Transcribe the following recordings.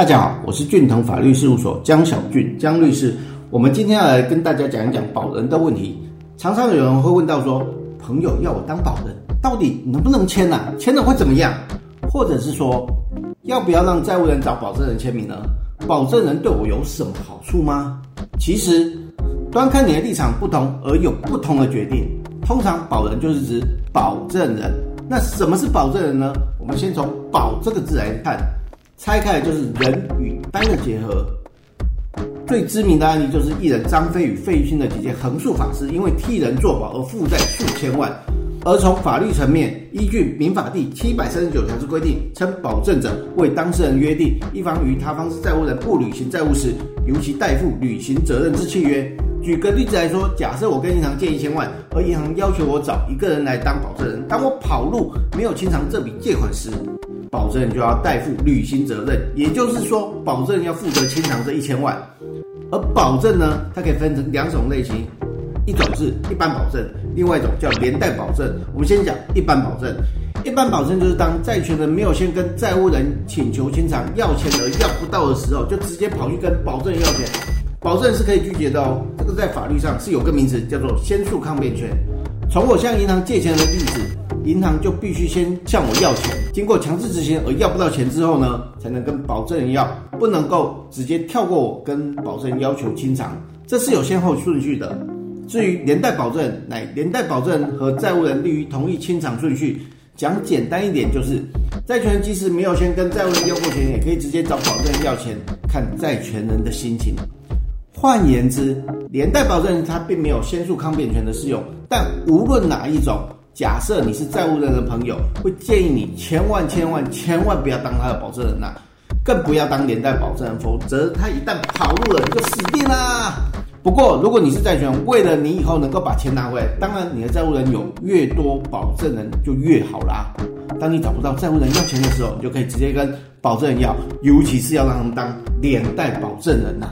大家好，我是俊腾法律事务所江小俊江律师。我们今天要来跟大家讲一讲保人的问题。常常有人会问到说，朋友要我当保人，到底能不能签呢？签了会怎么样？或者是说，要不要让债务人找保证人签名呢？保证人对我有什么好处吗？其实，端看你的立场不同而有不同的决定。通常保人就是指保证人。那什么是保证人呢？我们先从“保”这个字来看。拆开来就是人与单的结合，最知名的案例就是艺人张飞与费玉清的姐姐横竖法师，因为替人作保而负债数千万。而从法律层面，依据民法第七百三十九条之规定，称保证者为当事人约定，一方与他方是债务人不履行债务时，由其代付履行责任之契约。举个例子来说，假设我跟银行借一千万，而银行要求我找一个人来当保证人，当我跑路没有清偿这笔借款时，保证人就要代付履行责任，也就是说，保证人要负责清偿这一千万。而保证呢，它可以分成两种类型，一种是一般保证，另外一种叫连带保证。我们先讲一般保证。一般保证就是当债权人没有先跟债务人请求清偿要钱而要不到的时候，就直接跑去跟保证人要钱，保证是可以拒绝的哦。这个在法律上是有个名词叫做先诉抗辩权。从我向银行借钱的例子。银行就必须先向我要钱，经过强制执行而要不到钱之后呢，才能跟保证人要，不能够直接跳过我跟保证人要求清偿，这是有先后顺序的。至于连带保证，乃连带保证和债务人利于同意清偿顺序。讲简单一点，就是债权人即使没有先跟债务人要过钱，也可以直接找保证人要钱，看债权人的心情。换言之，连带保证人他并没有先诉抗辩权的适用，但无论哪一种。假设你是债务人的朋友，会建议你千万千万千万不要当他的保证人呐，更不要当连带保证人，否则他一旦跑路了，你就死定啦。不过，如果你是债权人，为了你以后能够把钱拿回来，当然你的债务人有越多保证人就越好啦。当你找不到债务人要钱的时候，你就可以直接跟保证人要，尤其是要让他们当连带保证人呐。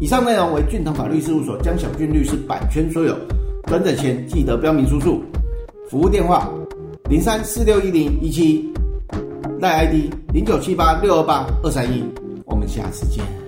以上内容为俊腾法律事务所江小俊律师版权所有，转载前记得标明出处。服务电话：零三四六一零一七，赖 ID 零九七八六二八二三一，我们下次见。